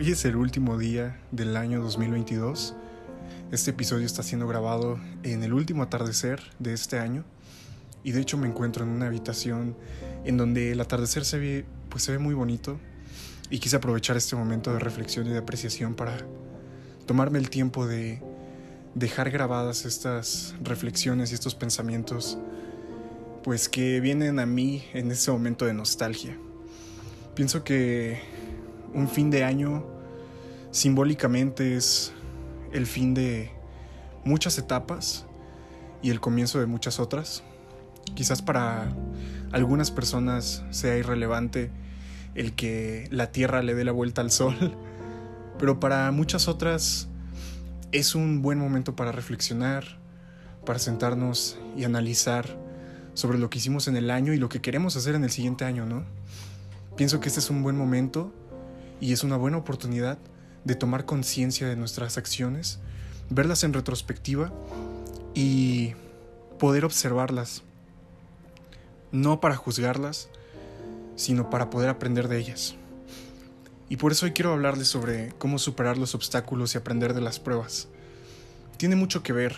Hoy es el último día del año 2022. Este episodio está siendo grabado en el último atardecer de este año y de hecho me encuentro en una habitación en donde el atardecer se ve, pues se ve muy bonito y quise aprovechar este momento de reflexión y de apreciación para tomarme el tiempo de dejar grabadas estas reflexiones y estos pensamientos pues que vienen a mí en ese momento de nostalgia. Pienso que un fin de año simbólicamente es el fin de muchas etapas y el comienzo de muchas otras. Quizás para algunas personas sea irrelevante el que la Tierra le dé la vuelta al Sol, pero para muchas otras es un buen momento para reflexionar, para sentarnos y analizar sobre lo que hicimos en el año y lo que queremos hacer en el siguiente año, ¿no? Pienso que este es un buen momento y es una buena oportunidad de tomar conciencia de nuestras acciones, verlas en retrospectiva y poder observarlas, no para juzgarlas, sino para poder aprender de ellas. Y por eso hoy quiero hablarles sobre cómo superar los obstáculos y aprender de las pruebas. Tiene mucho que ver.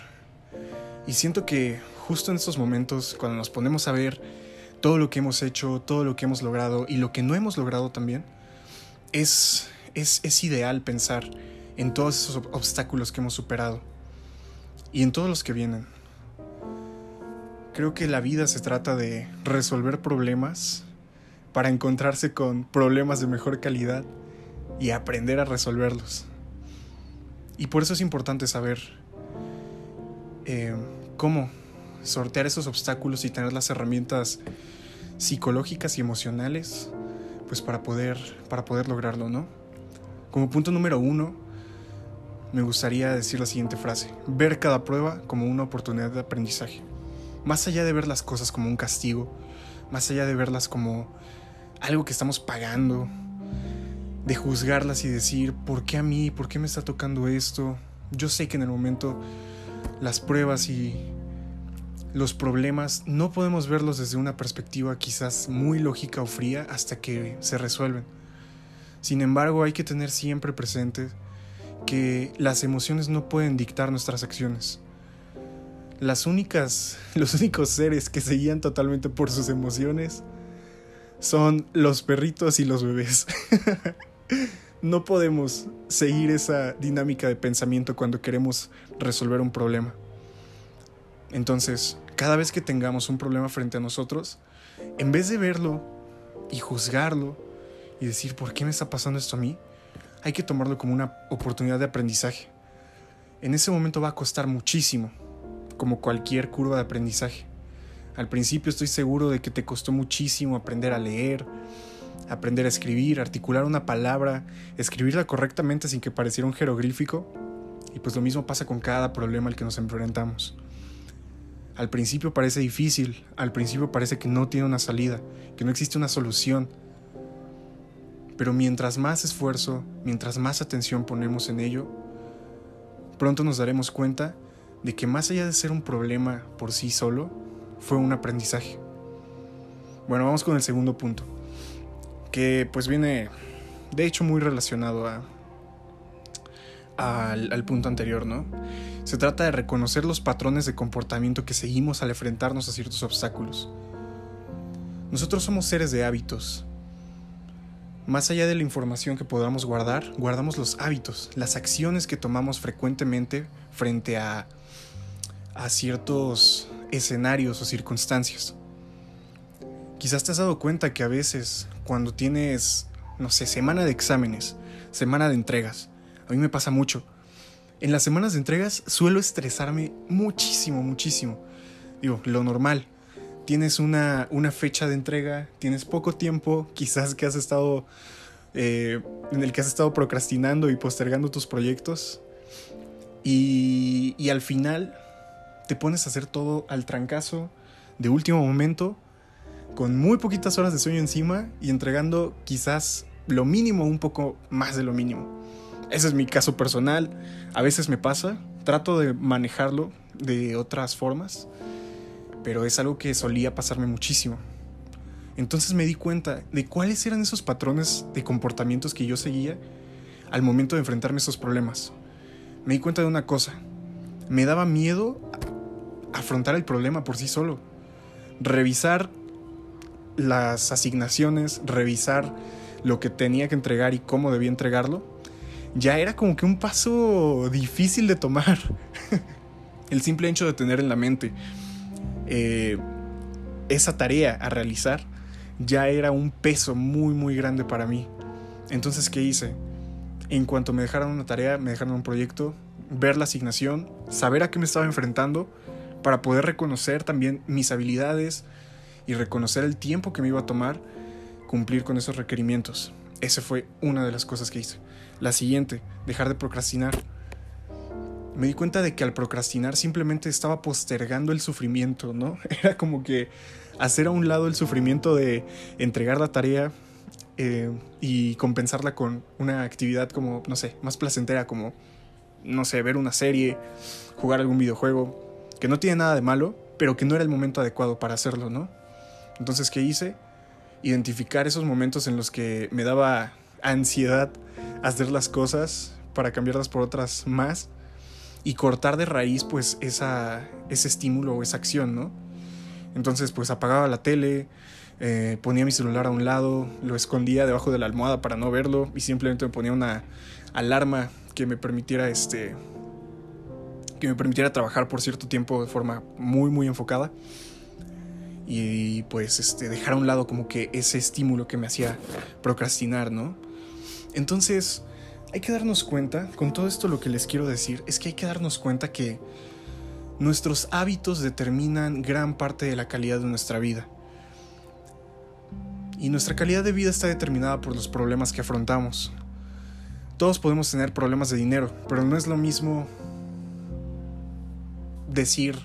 Y siento que justo en estos momentos, cuando nos ponemos a ver todo lo que hemos hecho, todo lo que hemos logrado y lo que no hemos logrado también, es, es, es ideal pensar en todos esos obstáculos que hemos superado y en todos los que vienen. Creo que la vida se trata de resolver problemas para encontrarse con problemas de mejor calidad y aprender a resolverlos. Y por eso es importante saber eh, cómo sortear esos obstáculos y tener las herramientas psicológicas y emocionales pues para poder, para poder lograrlo, ¿no? Como punto número uno, me gustaría decir la siguiente frase, ver cada prueba como una oportunidad de aprendizaje. Más allá de ver las cosas como un castigo, más allá de verlas como algo que estamos pagando, de juzgarlas y decir, ¿por qué a mí? ¿Por qué me está tocando esto? Yo sé que en el momento las pruebas y los problemas no podemos verlos desde una perspectiva quizás muy lógica o fría hasta que se resuelven. Sin embargo, hay que tener siempre presente que las emociones no pueden dictar nuestras acciones. Las únicas, los únicos seres que se guían totalmente por sus emociones son los perritos y los bebés. no podemos seguir esa dinámica de pensamiento cuando queremos resolver un problema. Entonces, cada vez que tengamos un problema frente a nosotros, en vez de verlo y juzgarlo y decir, ¿por qué me está pasando esto a mí? Hay que tomarlo como una oportunidad de aprendizaje. En ese momento va a costar muchísimo, como cualquier curva de aprendizaje. Al principio estoy seguro de que te costó muchísimo aprender a leer, aprender a escribir, articular una palabra, escribirla correctamente sin que pareciera un jeroglífico. Y pues lo mismo pasa con cada problema al que nos enfrentamos. Al principio parece difícil, al principio parece que no tiene una salida, que no existe una solución. Pero mientras más esfuerzo, mientras más atención ponemos en ello, pronto nos daremos cuenta de que más allá de ser un problema por sí solo, fue un aprendizaje. Bueno, vamos con el segundo punto, que pues viene de hecho muy relacionado a, al, al punto anterior, ¿no? Se trata de reconocer los patrones de comportamiento que seguimos al enfrentarnos a ciertos obstáculos. Nosotros somos seres de hábitos. Más allá de la información que podamos guardar, guardamos los hábitos, las acciones que tomamos frecuentemente frente a, ciertos escenarios o circunstancias. Quizás te has dado cuenta que a veces cuando tienes, no sé, semana de exámenes, semana de entregas, a mí me pasa mucho. En las semanas de entregas suelo estresarme muchísimo, muchísimo. Digo, lo normal. Tienes una, una fecha de entrega, tienes poco tiempo, quizás que has estado eh, en el que has estado procrastinando y postergando tus proyectos. Y, y al final te pones a hacer todo al trancazo de último momento, con muy poquitas horas de sueño encima y entregando quizás lo mínimo, un poco más de lo mínimo. Ese es mi caso personal, a veces me pasa, trato de manejarlo de otras formas, pero es algo que solía pasarme muchísimo. Entonces me di cuenta de cuáles eran esos patrones de comportamientos que yo seguía al momento de enfrentarme a esos problemas. Me di cuenta de una cosa. Me daba miedo afrontar el problema por sí solo. Revisar las asignaciones, revisar lo que tenía que entregar y cómo debía entregarlo, ya era como que un paso difícil de tomar. el simple hecho de tener en la mente eh, esa tarea a realizar ya era un peso muy muy grande para mí. Entonces, ¿qué hice? En cuanto me dejaron una tarea, me dejaron un proyecto, ver la asignación, saber a qué me estaba enfrentando, para poder reconocer también mis habilidades y reconocer el tiempo que me iba a tomar cumplir con esos requerimientos. Esa fue una de las cosas que hice. La siguiente, dejar de procrastinar. Me di cuenta de que al procrastinar simplemente estaba postergando el sufrimiento, ¿no? Era como que hacer a un lado el sufrimiento de entregar la tarea eh, y compensarla con una actividad como, no sé, más placentera, como, no sé, ver una serie, jugar algún videojuego, que no tiene nada de malo, pero que no era el momento adecuado para hacerlo, ¿no? Entonces, ¿qué hice? Identificar esos momentos en los que me daba ansiedad hacer las cosas para cambiarlas por otras más y cortar de raíz pues esa, ese estímulo o esa acción, ¿no? Entonces pues apagaba la tele, eh, ponía mi celular a un lado, lo escondía debajo de la almohada para no verlo y simplemente me ponía una alarma que me permitiera este que me permitiera trabajar por cierto tiempo de forma muy muy enfocada y pues este dejar a un lado como que ese estímulo que me hacía procrastinar, ¿no? Entonces, hay que darnos cuenta, con todo esto lo que les quiero decir, es que hay que darnos cuenta que nuestros hábitos determinan gran parte de la calidad de nuestra vida. Y nuestra calidad de vida está determinada por los problemas que afrontamos. Todos podemos tener problemas de dinero, pero no es lo mismo decir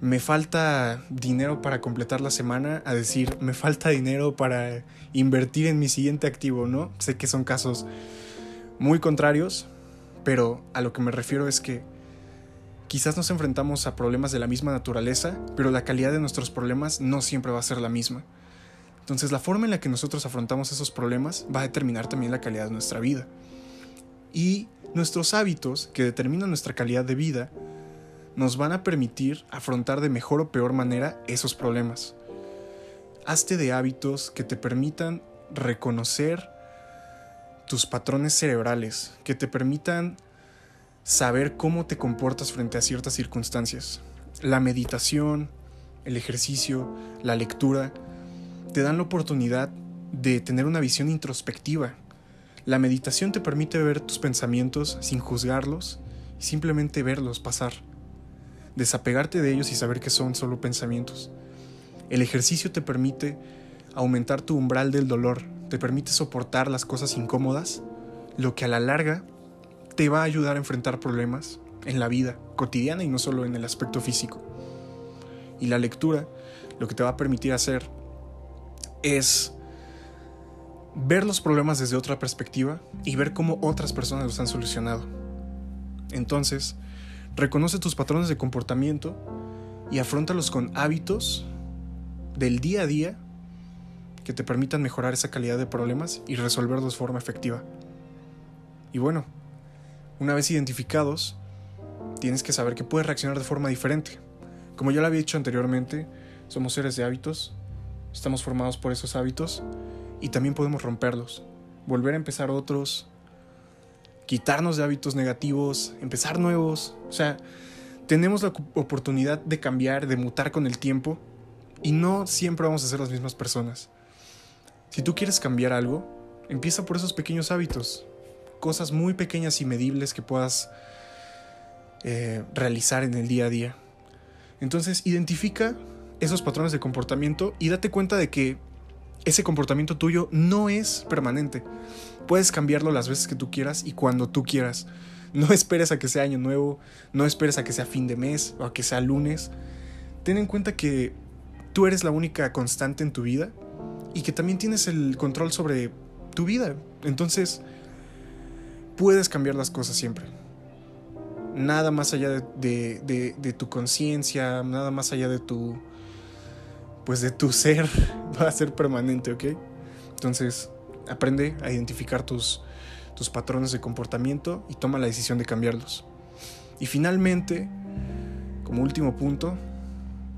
me falta dinero para completar la semana a decir me falta dinero para invertir en mi siguiente activo, ¿no? Sé que son casos muy contrarios, pero a lo que me refiero es que quizás nos enfrentamos a problemas de la misma naturaleza, pero la calidad de nuestros problemas no siempre va a ser la misma. Entonces la forma en la que nosotros afrontamos esos problemas va a determinar también la calidad de nuestra vida. Y nuestros hábitos, que determinan nuestra calidad de vida, nos van a permitir afrontar de mejor o peor manera esos problemas. Hazte de hábitos que te permitan reconocer tus patrones cerebrales, que te permitan saber cómo te comportas frente a ciertas circunstancias. La meditación, el ejercicio, la lectura, te dan la oportunidad de tener una visión introspectiva. La meditación te permite ver tus pensamientos sin juzgarlos y simplemente verlos pasar desapegarte de ellos y saber que son solo pensamientos. El ejercicio te permite aumentar tu umbral del dolor, te permite soportar las cosas incómodas, lo que a la larga te va a ayudar a enfrentar problemas en la vida cotidiana y no solo en el aspecto físico. Y la lectura lo que te va a permitir hacer es ver los problemas desde otra perspectiva y ver cómo otras personas los han solucionado. Entonces, Reconoce tus patrones de comportamiento y afrontalos con hábitos del día a día que te permitan mejorar esa calidad de problemas y resolverlos de forma efectiva. Y bueno, una vez identificados, tienes que saber que puedes reaccionar de forma diferente. Como ya lo había dicho anteriormente, somos seres de hábitos, estamos formados por esos hábitos y también podemos romperlos, volver a empezar otros, quitarnos de hábitos negativos, empezar nuevos. O sea, tenemos la oportunidad de cambiar, de mutar con el tiempo y no siempre vamos a ser las mismas personas. Si tú quieres cambiar algo, empieza por esos pequeños hábitos, cosas muy pequeñas y medibles que puedas eh, realizar en el día a día. Entonces, identifica esos patrones de comportamiento y date cuenta de que ese comportamiento tuyo no es permanente. Puedes cambiarlo las veces que tú quieras y cuando tú quieras. No esperes a que sea año nuevo, no esperes a que sea fin de mes o a que sea lunes. Ten en cuenta que tú eres la única constante en tu vida y que también tienes el control sobre tu vida. Entonces, puedes cambiar las cosas siempre. Nada más allá de, de tu conciencia, nada más allá de tu pues de tu ser va a ser permanente, ¿ok? Entonces, aprende a identificar tus, tus patrones de comportamiento y toma la decisión de cambiarlos. Y finalmente, como último punto,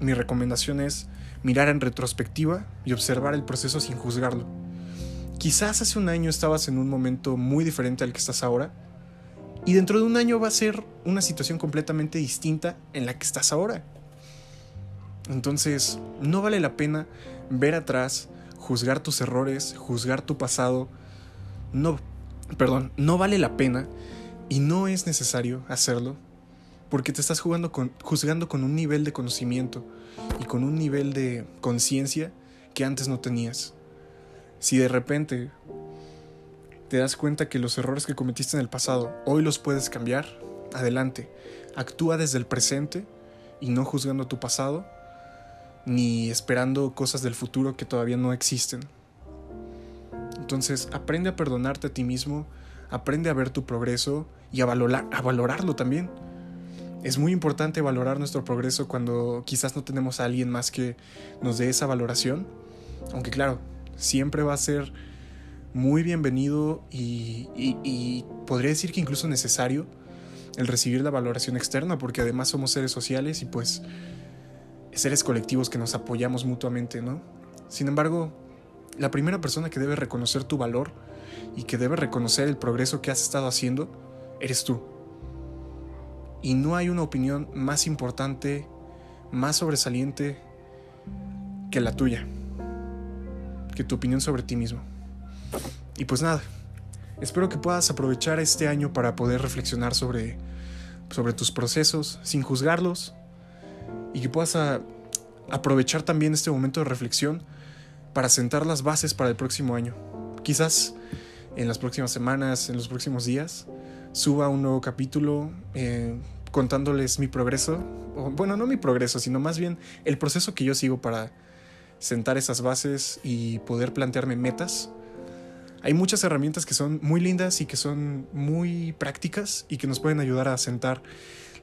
mi recomendación es mirar en retrospectiva y observar el proceso sin juzgarlo. Quizás hace un año estabas en un momento muy diferente al que estás ahora y dentro de un año va a ser una situación completamente distinta en la que estás ahora. Entonces, no vale la pena ver atrás, juzgar tus errores, juzgar tu pasado. No, perdón, no vale la pena y no es necesario hacerlo porque te estás jugando con, juzgando con un nivel de conocimiento y con un nivel de conciencia que antes no tenías. Si de repente te das cuenta que los errores que cometiste en el pasado hoy los puedes cambiar, adelante. Actúa desde el presente y no juzgando tu pasado ni esperando cosas del futuro que todavía no existen. Entonces, aprende a perdonarte a ti mismo, aprende a ver tu progreso y a, valorar, a valorarlo también. Es muy importante valorar nuestro progreso cuando quizás no tenemos a alguien más que nos dé esa valoración. Aunque claro, siempre va a ser muy bienvenido y, y, podría decir que incluso necesario el recibir la valoración externa porque además somos seres sociales y pues seres colectivos que nos apoyamos mutuamente, ¿no? Sin embargo, la primera persona que debe reconocer tu valor y que debe reconocer el progreso que has estado haciendo, eres tú. Y no hay una opinión más importante, más sobresaliente que la tuya, que tu opinión sobre ti mismo. Y pues nada, espero que puedas aprovechar este año para poder reflexionar sobre, sobre tus procesos sin juzgarlos y que puedas aprovechar también este momento de reflexión para sentar las bases para el próximo año. Quizás en las próximas semanas, en los próximos días, suba un nuevo capítulo eh, contándoles mi progreso, o, bueno, no mi progreso, sino más bien el proceso que yo sigo para sentar esas bases y poder plantearme metas. Hay muchas herramientas que son muy lindas y que son muy prácticas y que nos pueden ayudar a sentar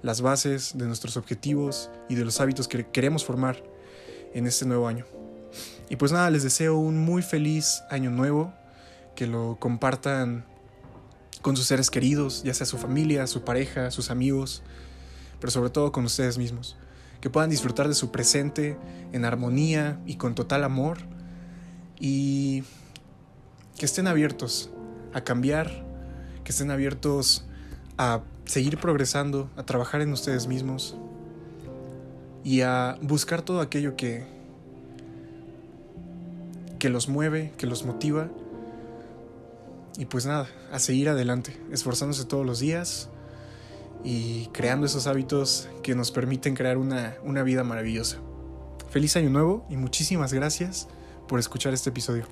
las bases de nuestros objetivos y de los hábitos que queremos formar en este nuevo año. Y pues nada, les deseo un muy feliz año nuevo, que lo compartan con sus seres queridos, ya sea su familia, su pareja, sus amigos, pero sobre todo con ustedes mismos. Que puedan disfrutar de su presente en armonía y con total amor y que estén abiertos a cambiar, que estén abiertos a seguir progresando, a trabajar en ustedes mismos y a buscar todo aquello que, que los mueve, que los motiva. Y pues nada, a seguir adelante, esforzándose todos los días y creando esos hábitos que nos permiten crear una, una vida maravillosa. Feliz año nuevo y muchísimas gracias por escuchar este episodio.